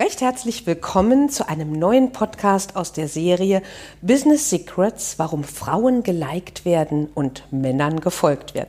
Recht herzlich willkommen zu einem neuen Podcast aus der Serie Business Secrets, warum Frauen geliked werden und Männern gefolgt wird.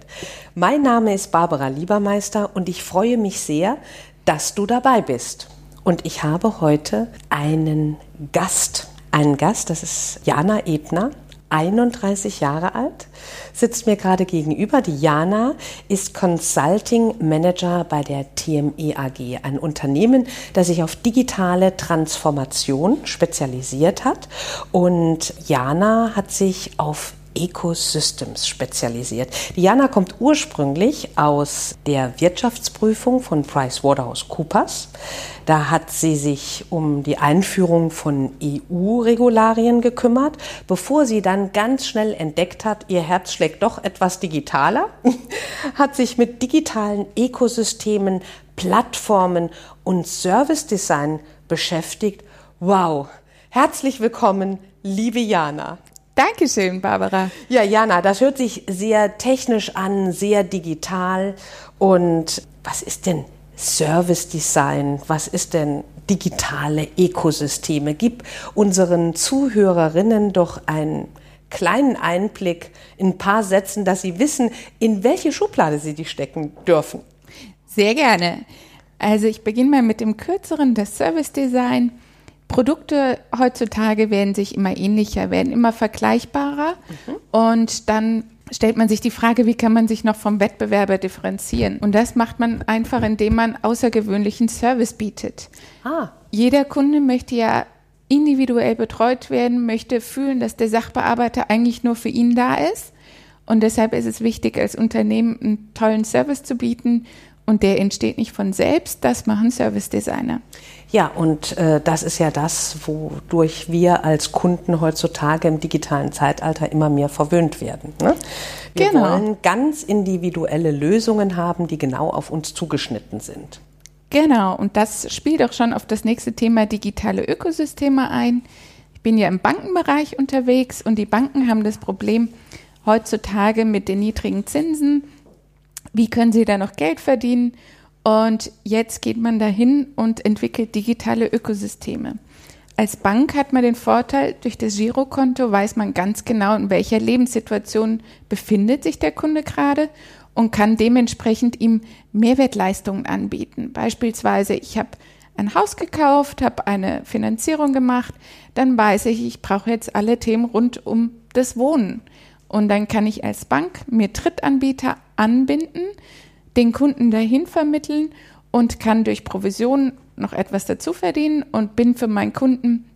Mein Name ist Barbara Liebermeister und ich freue mich sehr, dass du dabei bist. Und ich habe heute einen Gast. Einen Gast, das ist Jana Ebner. 31 Jahre alt, sitzt mir gerade gegenüber. Die Jana ist Consulting Manager bei der TME AG, ein Unternehmen, das sich auf digitale Transformation spezialisiert hat. Und Jana hat sich auf Ecosystems spezialisiert. Diana kommt ursprünglich aus der Wirtschaftsprüfung von PricewaterhouseCoopers. Da hat sie sich um die Einführung von EU-Regularien gekümmert, bevor sie dann ganz schnell entdeckt hat, ihr Herz schlägt doch etwas digitaler, hat sich mit digitalen Ökosystemen, Plattformen und Service Design beschäftigt. Wow! Herzlich willkommen, liebe Jana. Dankeschön, Barbara. Ja, Jana, das hört sich sehr technisch an, sehr digital. Und was ist denn Service Design? Was ist denn digitale Ökosysteme? Gib unseren Zuhörerinnen doch einen kleinen Einblick in ein paar Sätzen, dass sie wissen, in welche Schublade sie die stecken dürfen. Sehr gerne. Also ich beginne mal mit dem kürzeren, das Service Design. Produkte heutzutage werden sich immer ähnlicher, werden immer vergleichbarer. Mhm. Und dann stellt man sich die Frage, wie kann man sich noch vom Wettbewerber differenzieren? Und das macht man einfach, indem man außergewöhnlichen Service bietet. Ah. Jeder Kunde möchte ja individuell betreut werden, möchte fühlen, dass der Sachbearbeiter eigentlich nur für ihn da ist. Und deshalb ist es wichtig, als Unternehmen einen tollen Service zu bieten. Und der entsteht nicht von selbst, das machen Service Designer. Ja, und äh, das ist ja das, wodurch wir als Kunden heutzutage im digitalen Zeitalter immer mehr verwöhnt werden. Ne? Wir genau. wollen ganz individuelle Lösungen haben, die genau auf uns zugeschnitten sind. Genau, und das spielt auch schon auf das nächste Thema digitale Ökosysteme ein. Ich bin ja im Bankenbereich unterwegs und die Banken haben das Problem heutzutage mit den niedrigen Zinsen. Wie können sie da noch Geld verdienen? Und jetzt geht man dahin und entwickelt digitale Ökosysteme. Als Bank hat man den Vorteil, durch das Girokonto weiß man ganz genau, in welcher Lebenssituation befindet sich der Kunde gerade und kann dementsprechend ihm Mehrwertleistungen anbieten. Beispielsweise, ich habe ein Haus gekauft, habe eine Finanzierung gemacht, dann weiß ich, ich brauche jetzt alle Themen rund um das Wohnen. Und dann kann ich als Bank mir Drittanbieter anbinden, den Kunden dahin vermitteln und kann durch Provision noch etwas dazu verdienen und bin für meinen Kunden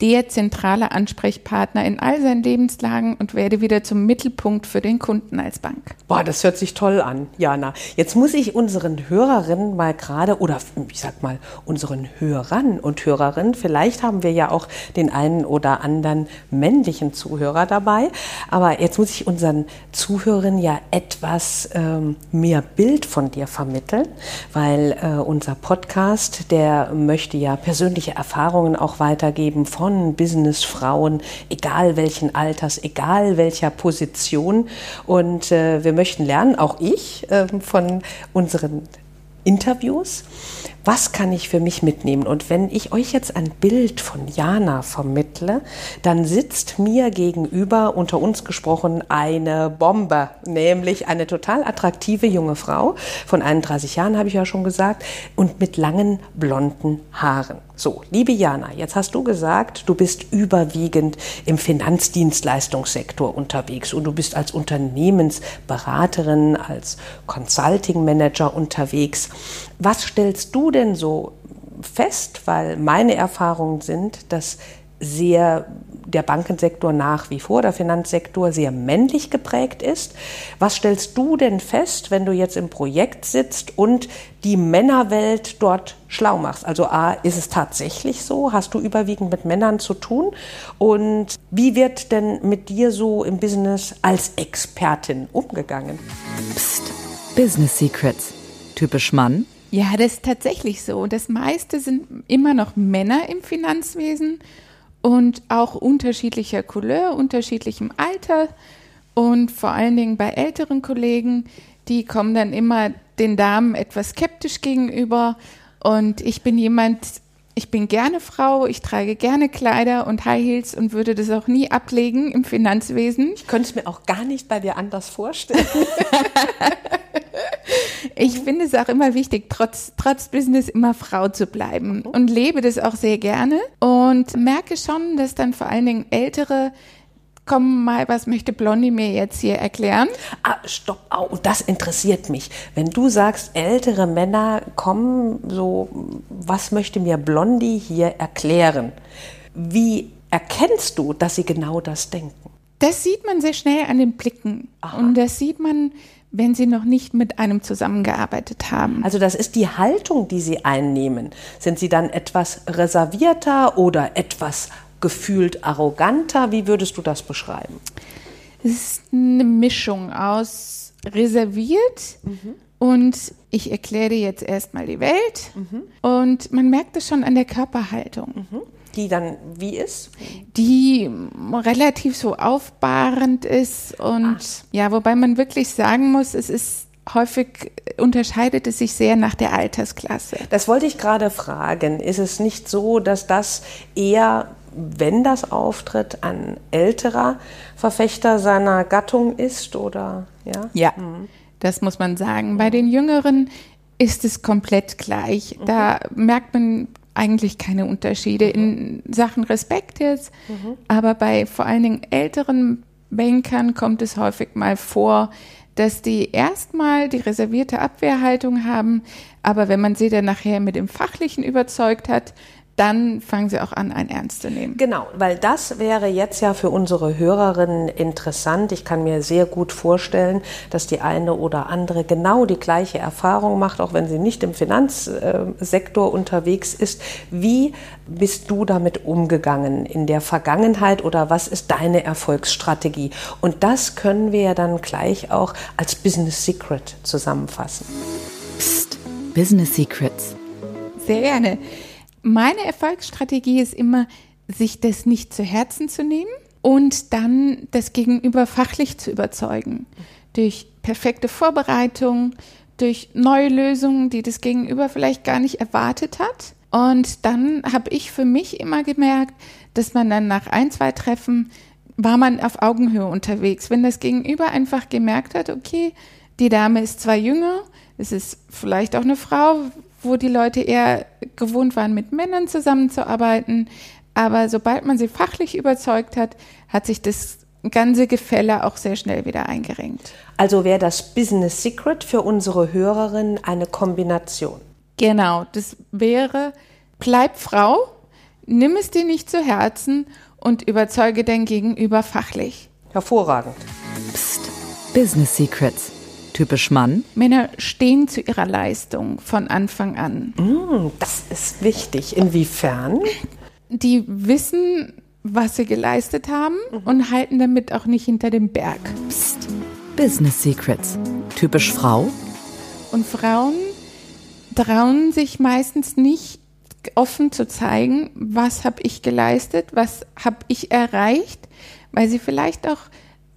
der zentrale Ansprechpartner in all seinen Lebenslagen und werde wieder zum Mittelpunkt für den Kunden als Bank. Boah, das hört sich toll an, Jana. Jetzt muss ich unseren Hörerinnen mal gerade, oder ich sag mal, unseren Hörern und Hörerinnen, vielleicht haben wir ja auch den einen oder anderen männlichen Zuhörer dabei, aber jetzt muss ich unseren Zuhörern ja etwas ähm, mehr Bild von dir vermitteln, weil äh, unser Podcast, der möchte ja persönliche Erfahrungen auch weitergeben von von Businessfrauen, egal welchen Alters, egal welcher Position. Und äh, wir möchten lernen, auch ich, äh, von unseren Interviews, was kann ich für mich mitnehmen? Und wenn ich euch jetzt ein Bild von Jana vermittle, dann sitzt mir gegenüber, unter uns gesprochen, eine Bombe, nämlich eine total attraktive junge Frau von 31 Jahren, habe ich ja schon gesagt, und mit langen blonden Haaren. So, liebe Jana, jetzt hast du gesagt, du bist überwiegend im Finanzdienstleistungssektor unterwegs und du bist als Unternehmensberaterin, als Consulting Manager unterwegs. Was stellst du denn so fest? Weil meine Erfahrungen sind, dass sehr der Bankensektor nach wie vor, der Finanzsektor sehr männlich geprägt ist. Was stellst du denn fest, wenn du jetzt im Projekt sitzt und die Männerwelt dort schlau machst? Also A, ist es tatsächlich so? Hast du überwiegend mit Männern zu tun? Und wie wird denn mit dir so im Business als Expertin umgegangen? Psst, Business Secrets. Typisch Mann? Ja, das ist tatsächlich so. Das meiste sind immer noch Männer im Finanzwesen und auch unterschiedlicher Couleur, unterschiedlichem Alter und vor allen Dingen bei älteren Kollegen, die kommen dann immer den Damen etwas skeptisch gegenüber und ich bin jemand, ich bin gerne Frau, ich trage gerne Kleider und High Heels und würde das auch nie ablegen im Finanzwesen. Ich könnte es mir auch gar nicht bei dir anders vorstellen. ich finde es auch immer wichtig, trotz, trotz Business immer Frau zu bleiben mhm. und lebe das auch sehr gerne und merke schon, dass dann vor allen Dingen ältere komm mal, was möchte Blondie mir jetzt hier erklären? Ah, stopp, oh, das interessiert mich. Wenn du sagst, ältere Männer kommen, so, was möchte mir Blondie hier erklären? Wie erkennst du, dass sie genau das denken? Das sieht man sehr schnell an den Blicken. Aha. Und das sieht man, wenn sie noch nicht mit einem zusammengearbeitet haben. Also das ist die Haltung, die sie einnehmen. Sind sie dann etwas reservierter oder etwas gefühlt arroganter? Wie würdest du das beschreiben? Es ist eine Mischung aus reserviert mhm. und ich erkläre dir jetzt erstmal die Welt mhm. und man merkt es schon an der Körperhaltung. Mhm. Die dann wie ist? Die relativ so aufbahrend ist und Ach. ja, wobei man wirklich sagen muss, es ist häufig unterscheidet es sich sehr nach der Altersklasse. Das wollte ich gerade fragen. Ist es nicht so, dass das eher, wenn das auftritt, ein älterer Verfechter seiner Gattung ist oder ja? Ja, mhm. das muss man sagen. Bei den Jüngeren ist es komplett gleich. Da mhm. merkt man eigentlich keine Unterschiede in Sachen Respekt jetzt, mhm. aber bei vor allen Dingen älteren Bankern kommt es häufig mal vor, dass die erstmal die reservierte Abwehrhaltung haben, aber wenn man sie dann nachher mit dem Fachlichen überzeugt hat, dann fangen sie auch an, ein Ernst zu nehmen. Genau, weil das wäre jetzt ja für unsere Hörerinnen interessant. Ich kann mir sehr gut vorstellen, dass die eine oder andere genau die gleiche Erfahrung macht, auch wenn sie nicht im Finanzsektor unterwegs ist. Wie bist du damit umgegangen in der Vergangenheit oder was ist deine Erfolgsstrategie? Und das können wir ja dann gleich auch als Business Secret zusammenfassen. Psst, Business Secrets. Sehr gerne. Meine Erfolgsstrategie ist immer, sich das nicht zu Herzen zu nehmen und dann das Gegenüber fachlich zu überzeugen. Durch perfekte Vorbereitung, durch neue Lösungen, die das Gegenüber vielleicht gar nicht erwartet hat. Und dann habe ich für mich immer gemerkt, dass man dann nach ein, zwei Treffen war man auf Augenhöhe unterwegs. Wenn das Gegenüber einfach gemerkt hat, okay, die Dame ist zwar jünger, es ist vielleicht auch eine Frau, wo die Leute eher gewohnt waren, mit Männern zusammenzuarbeiten. Aber sobald man sie fachlich überzeugt hat, hat sich das ganze Gefälle auch sehr schnell wieder eingerengt. Also wäre das Business Secret für unsere Hörerinnen eine Kombination. Genau, das wäre, bleib Frau, nimm es dir nicht zu Herzen und überzeuge dein Gegenüber fachlich. Hervorragend. Psst, Business Secrets. Typisch Mann? Männer stehen zu ihrer Leistung von Anfang an. Mm, das ist wichtig. Inwiefern? Die wissen, was sie geleistet haben mhm. und halten damit auch nicht hinter dem Berg. Psst. Business Secrets. Typisch Frau? Und Frauen trauen sich meistens nicht offen zu zeigen, was habe ich geleistet, was habe ich erreicht, weil sie vielleicht auch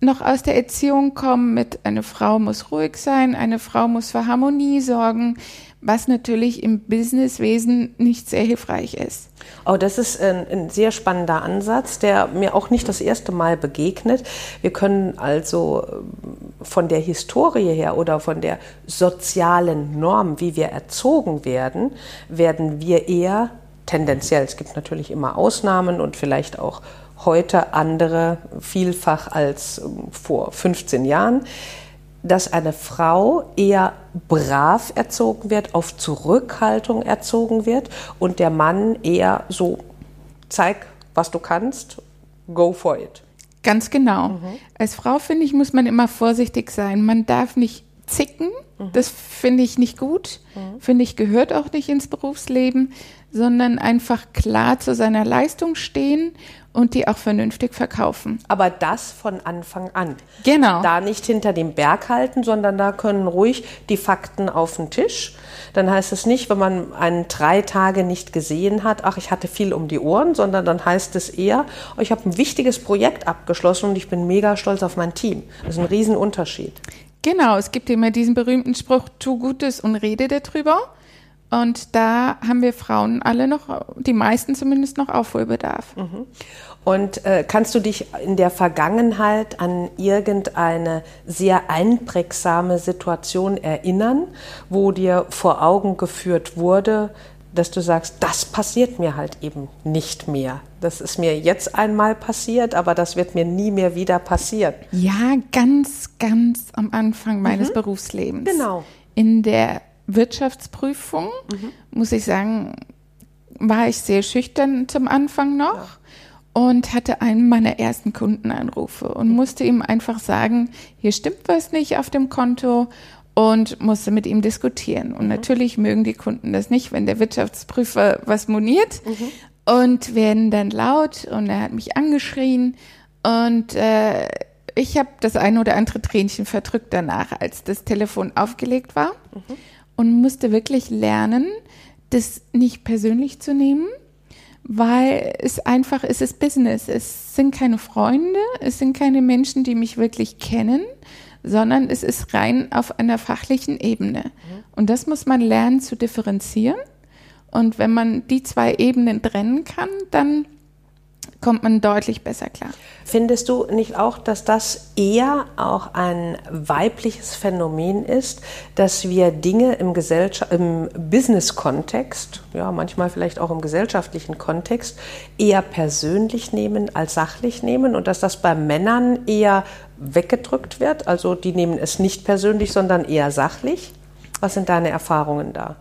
noch aus der Erziehung kommen mit, eine Frau muss ruhig sein, eine Frau muss für Harmonie sorgen, was natürlich im Businesswesen nicht sehr hilfreich ist. Oh, das ist ein, ein, sehr spannender Ansatz, der mir auch nicht das erste Mal begegnet. Wir können also ähm, von der Historie her oder von der sozialen Norm, wie wir erzogen werden, werden wir eher tendenziell, es gibt natürlich immer Ausnahmen und vielleicht auch heute andere vielfach als ähm, vor 15 Jahren, dass eine Frau eher brav erzogen wird, auf Zurückhaltung erzogen wird und der Mann eher so zeig was du kannst, go for it. Ganz genau. Mhm. Als Frau, finde ich, muss man immer vorsichtig sein. Man darf nicht zicken. Mhm. Das finde ich nicht gut. Mhm. Finde ich, gehört auch nicht ins Berufsleben, sondern einfach klar zu seiner Leistung stehen und die auch vernünftig verkaufen. Aber das von Anfang an. Genau. Da nicht hinter dem Berg halten, sondern da können ruhig die Fakten auf den Tisch. Dann heißt es nicht, wenn man einen drei Tage nicht gesehen hat, ach, ich hatte viel um die Ohren, sondern dann heißt es eher, oh, ich habe ein wichtiges Projekt abgeschlossen und ich bin mega stolz auf mein Team. Das ist ein Riesenunterschied. Genau, es gibt immer diesen berühmten Spruch, tu Gutes und rede darüber. Und da haben wir Frauen alle noch, die meisten zumindest noch Aufholbedarf. Mhm. Und äh, kannst du dich in der Vergangenheit an irgendeine sehr einprägsame Situation erinnern, wo dir vor Augen geführt wurde, dass du sagst, das passiert mir halt eben nicht mehr. Das ist mir jetzt einmal passiert, aber das wird mir nie mehr wieder passieren. Ja, ganz, ganz am Anfang meines mhm. Berufslebens. Genau. In der Wirtschaftsprüfung, mhm. muss ich sagen, war ich sehr schüchtern zum Anfang noch. Ja und hatte einen meiner ersten Kundenanrufe und musste ihm einfach sagen, hier stimmt was nicht auf dem Konto und musste mit ihm diskutieren. Und mhm. natürlich mögen die Kunden das nicht, wenn der Wirtschaftsprüfer was moniert mhm. und werden dann laut und er hat mich angeschrien und äh, ich habe das eine oder andere Tränchen verdrückt danach, als das Telefon aufgelegt war mhm. Und musste wirklich lernen, das nicht persönlich zu nehmen weil es einfach es ist Business. Es sind keine Freunde, es sind keine Menschen, die mich wirklich kennen, sondern es ist rein auf einer fachlichen Ebene. Mhm. Und das muss man lernen zu differenzieren. Und wenn man die zwei Ebenen trennen kann, dann kommt man deutlich besser klar. Findest du nicht auch, dass das eher auch ein weibliches Phänomen ist, dass wir Dinge im, im Business-Kontext, ja, manchmal vielleicht auch im gesellschaftlichen Kontext, eher persönlich nehmen als sachlich nehmen und dass das bei Männern eher weggedrückt wird? Also die nehmen es nicht persönlich, sondern eher sachlich? Was sind deine Erfahrungen da?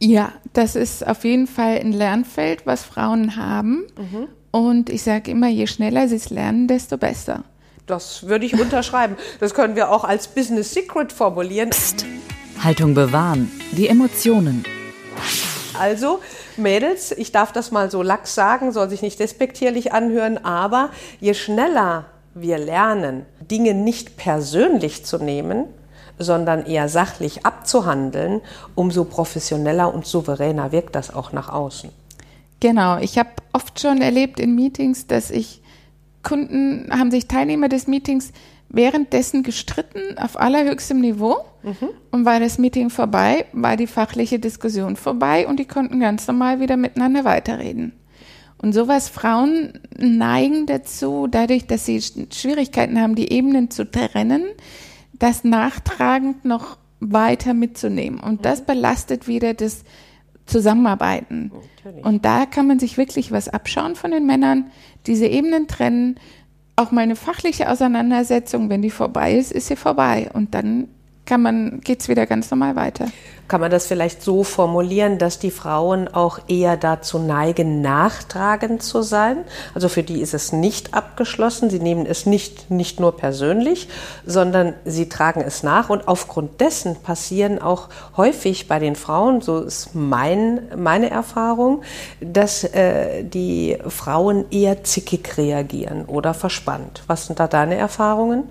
Ja, das ist auf jeden Fall ein Lernfeld, was Frauen haben. Mhm. Und ich sage immer, je schneller sie es lernen, desto besser. Das würde ich unterschreiben. Das können wir auch als Business Secret formulieren. Psst. Haltung bewahren, die Emotionen. Also, Mädels, ich darf das mal so lax sagen, soll sich nicht despektierlich anhören, aber je schneller wir lernen, Dinge nicht persönlich zu nehmen, sondern eher sachlich abzuhandeln, umso professioneller und souveräner wirkt das auch nach außen. Genau, ich habe oft schon erlebt in Meetings, dass ich Kunden haben sich Teilnehmer des Meetings währenddessen gestritten auf allerhöchstem Niveau. Mhm. Und war das Meeting vorbei, war die fachliche Diskussion vorbei und die konnten ganz normal wieder miteinander weiterreden. Und sowas, Frauen neigen dazu, dadurch, dass sie Schwierigkeiten haben, die Ebenen zu trennen, das nachtragend noch weiter mitzunehmen. Und das mhm. belastet wieder das zusammenarbeiten. Natürlich. Und da kann man sich wirklich was abschauen von den Männern, diese Ebenen trennen. Auch meine fachliche Auseinandersetzung, wenn die vorbei ist, ist sie vorbei. Und dann kann man, geht's wieder ganz normal weiter. Kann man das vielleicht so formulieren, dass die Frauen auch eher dazu neigen, nachtragend zu sein? Also für die ist es nicht abgeschlossen. Sie nehmen es nicht, nicht nur persönlich, sondern sie tragen es nach. Und aufgrund dessen passieren auch häufig bei den Frauen, so ist mein, meine Erfahrung, dass äh, die Frauen eher zickig reagieren oder verspannt. Was sind da deine Erfahrungen?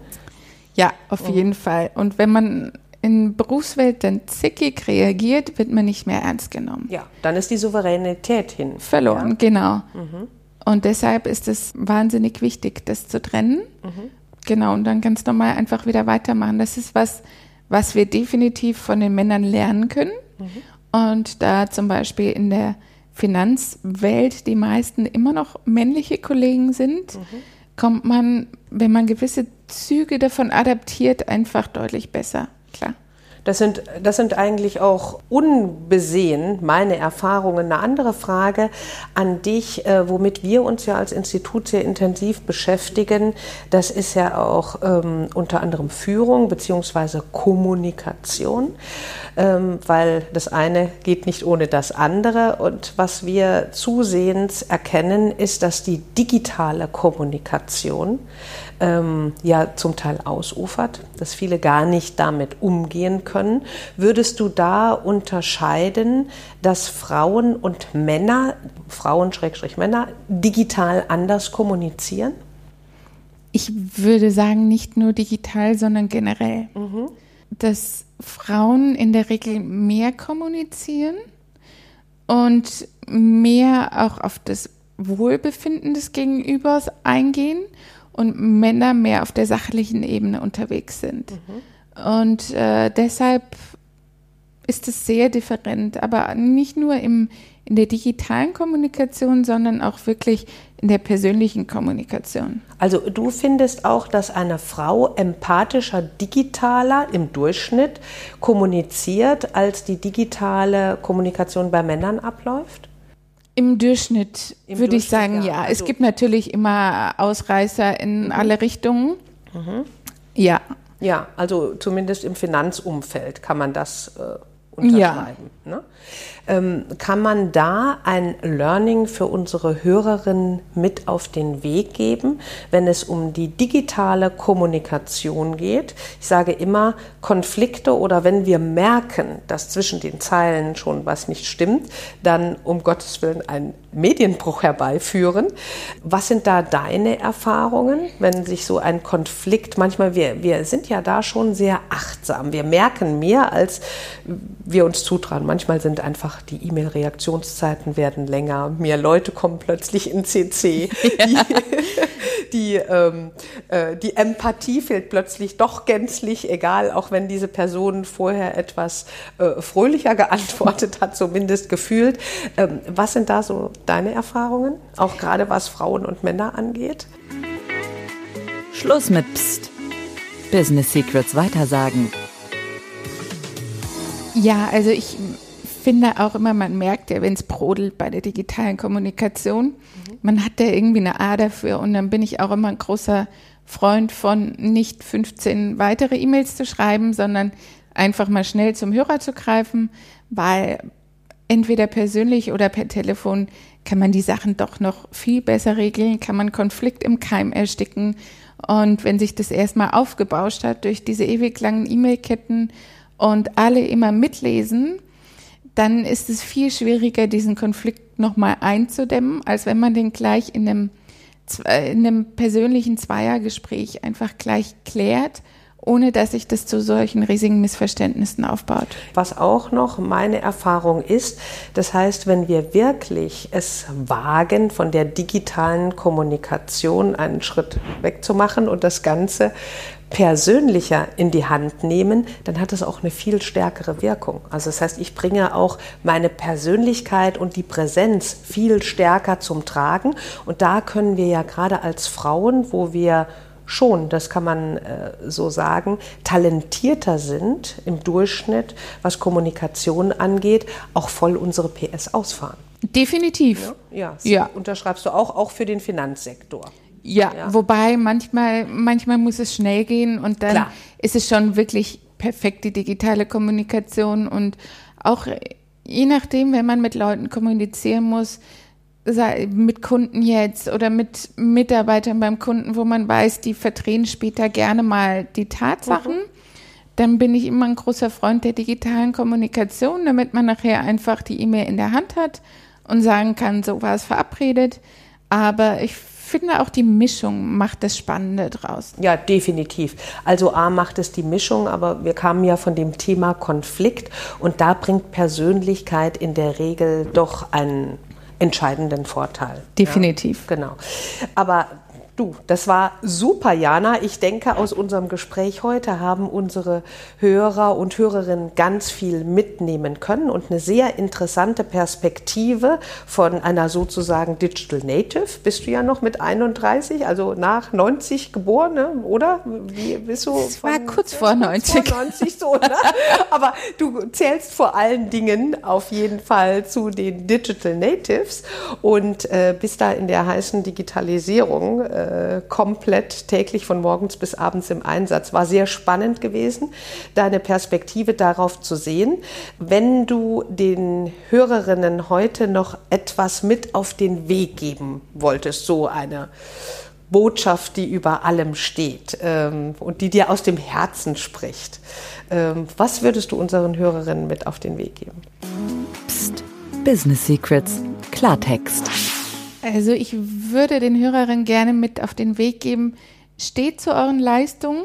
Ja, auf mhm. jeden Fall. Und wenn man in Berufswelt dann zickig reagiert, wird man nicht mehr ernst genommen. Ja, dann ist die Souveränität hin. Verloren, ja. genau. Mhm. Und deshalb ist es wahnsinnig wichtig, das zu trennen. Mhm. Genau, und dann ganz normal einfach wieder weitermachen. Das ist was, was wir definitiv von den Männern lernen können. Mhm. Und da zum Beispiel in der Finanzwelt die meisten immer noch männliche Kollegen sind, mhm. kommt man, wenn man gewisse Züge davon adaptiert, einfach deutlich besser. Das sind, das sind eigentlich auch unbesehen meine Erfahrungen. Eine andere Frage an dich, äh, womit wir uns ja als Institut sehr intensiv beschäftigen, das ist ja auch ähm, unter anderem Führung bzw. Kommunikation, ähm, weil das eine geht nicht ohne das andere. Und was wir zusehends erkennen, ist, dass die digitale Kommunikation ähm, ja zum Teil ausufert, dass viele gar nicht damit umgehen können. Würdest du da unterscheiden, dass Frauen und Männer, Frauen Schrägstrich Männer, digital anders kommunizieren? Ich würde sagen, nicht nur digital, sondern generell. Mhm. Dass Frauen in der Regel mehr kommunizieren und mehr auch auf das Wohlbefinden des Gegenübers eingehen und Männer mehr auf der sachlichen Ebene unterwegs sind. Mhm. Und äh, deshalb ist es sehr different, aber nicht nur im, in der digitalen Kommunikation, sondern auch wirklich in der persönlichen Kommunikation. Also du findest auch, dass eine Frau empathischer, digitaler im Durchschnitt kommuniziert, als die digitale Kommunikation bei Männern abläuft? Im Durchschnitt Im würde Durchschnitt, ich sagen, ja. ja. Also es gibt natürlich immer Ausreißer in mhm. alle Richtungen. Mhm. Ja. Ja, also zumindest im Finanzumfeld kann man das äh, unterschreiben. Ja. Ne? Ähm, kann man da ein Learning für unsere Hörerinnen mit auf den Weg geben, wenn es um die digitale Kommunikation geht? Ich sage immer, Konflikte oder wenn wir merken, dass zwischen den Zeilen schon was nicht stimmt, dann um Gottes Willen einen Medienbruch herbeiführen. Was sind da deine Erfahrungen, wenn sich so ein Konflikt, manchmal, wir, wir sind ja da schon sehr achtsam, wir merken mehr, als wir uns zutrauen. Manchmal sind einfach die E-Mail-Reaktionszeiten werden länger, mehr Leute kommen plötzlich in CC. Ja. Die, die, ähm, äh, die Empathie fehlt plötzlich doch gänzlich, egal, auch wenn diese Person vorher etwas äh, fröhlicher geantwortet hat, zumindest gefühlt. Ähm, was sind da so deine Erfahrungen, auch gerade was Frauen und Männer angeht? Schluss mit Psst. Business Secrets weitersagen. Ja, also ich finde auch immer, man merkt ja, wenn es brodelt bei der digitalen Kommunikation. Mhm. Man hat da irgendwie eine A dafür und dann bin ich auch immer ein großer Freund von nicht 15 weitere E-Mails zu schreiben, sondern einfach mal schnell zum Hörer zu greifen, weil entweder persönlich oder per Telefon kann man die Sachen doch noch viel besser regeln, kann man Konflikt im Keim ersticken. Und wenn sich das erstmal aufgebauscht hat durch diese ewig langen E-Mail-Ketten und alle immer mitlesen, dann ist es viel schwieriger, diesen Konflikt nochmal einzudämmen, als wenn man den gleich in einem, in einem persönlichen Zweiergespräch einfach gleich klärt ohne dass sich das zu solchen riesigen Missverständnissen aufbaut. Was auch noch meine Erfahrung ist, das heißt, wenn wir wirklich es wagen, von der digitalen Kommunikation einen Schritt wegzumachen und das Ganze persönlicher in die Hand nehmen, dann hat es auch eine viel stärkere Wirkung. Also das heißt, ich bringe auch meine Persönlichkeit und die Präsenz viel stärker zum Tragen. Und da können wir ja gerade als Frauen, wo wir schon, das kann man äh, so sagen, talentierter sind im Durchschnitt, was Kommunikation angeht, auch voll unsere PS ausfahren. Definitiv. Ja, ja, ja. unterschreibst du auch, auch für den Finanzsektor. Ja, ja, wobei manchmal, manchmal muss es schnell gehen und dann Klar. ist es schon wirklich perfekt, die digitale Kommunikation und auch je nachdem, wenn man mit Leuten kommunizieren muss, mit Kunden jetzt oder mit Mitarbeitern beim Kunden, wo man weiß, die verdrehen später gerne mal die Tatsachen, mhm. dann bin ich immer ein großer Freund der digitalen Kommunikation, damit man nachher einfach die E-Mail in der Hand hat und sagen kann, so war es verabredet. Aber ich finde auch die Mischung macht das Spannende draus. Ja, definitiv. Also A macht es die Mischung, aber wir kamen ja von dem Thema Konflikt und da bringt Persönlichkeit in der Regel doch einen entscheidenden Vorteil. Definitiv. Ja, genau. Aber Du, das war super, Jana. Ich denke, aus unserem Gespräch heute haben unsere Hörer und Hörerinnen ganz viel mitnehmen können und eine sehr interessante Perspektive von einer sozusagen Digital Native. Bist du ja noch mit 31, also nach 90 geboren, ne? oder? Wie bist du? Es war kurz vor 90. Vor 90 so, ne? Aber du zählst vor allen Dingen auf jeden Fall zu den Digital Natives und äh, bist da in der heißen Digitalisierung. Äh, äh, komplett täglich von morgens bis abends im Einsatz. War sehr spannend gewesen, deine Perspektive darauf zu sehen. Wenn du den Hörerinnen heute noch etwas mit auf den Weg geben wolltest, so eine Botschaft, die über allem steht ähm, und die dir aus dem Herzen spricht. Ähm, was würdest du unseren Hörerinnen mit auf den Weg geben? Psst, Business Secrets, Klartext. Also ich würde den Hörerinnen gerne mit auf den Weg geben, steht zu euren Leistungen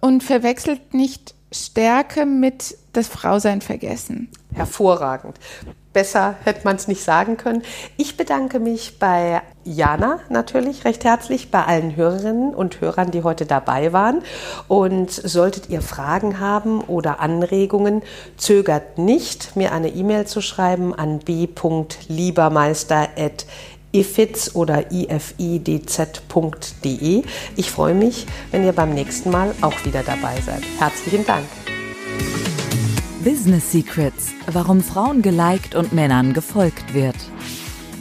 und verwechselt nicht Stärke mit das Frausein vergessen. Hervorragend. Besser hätte man es nicht sagen können. Ich bedanke mich bei Jana natürlich recht herzlich, bei allen Hörerinnen und Hörern, die heute dabei waren. Und solltet ihr Fragen haben oder Anregungen, zögert nicht, mir eine E-Mail zu schreiben an b.liebermeister.de ifitz oder ifidz.de. Ich freue mich, wenn ihr beim nächsten Mal auch wieder dabei seid. Herzlichen Dank. Business Secrets, warum Frauen geliked und Männern gefolgt wird.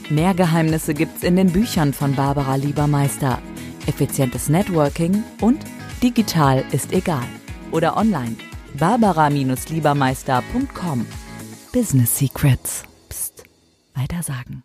Mehr Geheimnisse gibt's in den Büchern von Barbara Liebermeister. Effizientes Networking und digital ist egal. Oder online. Barbara-Liebermeister.com. Business Secrets. Psst. Weiter sagen.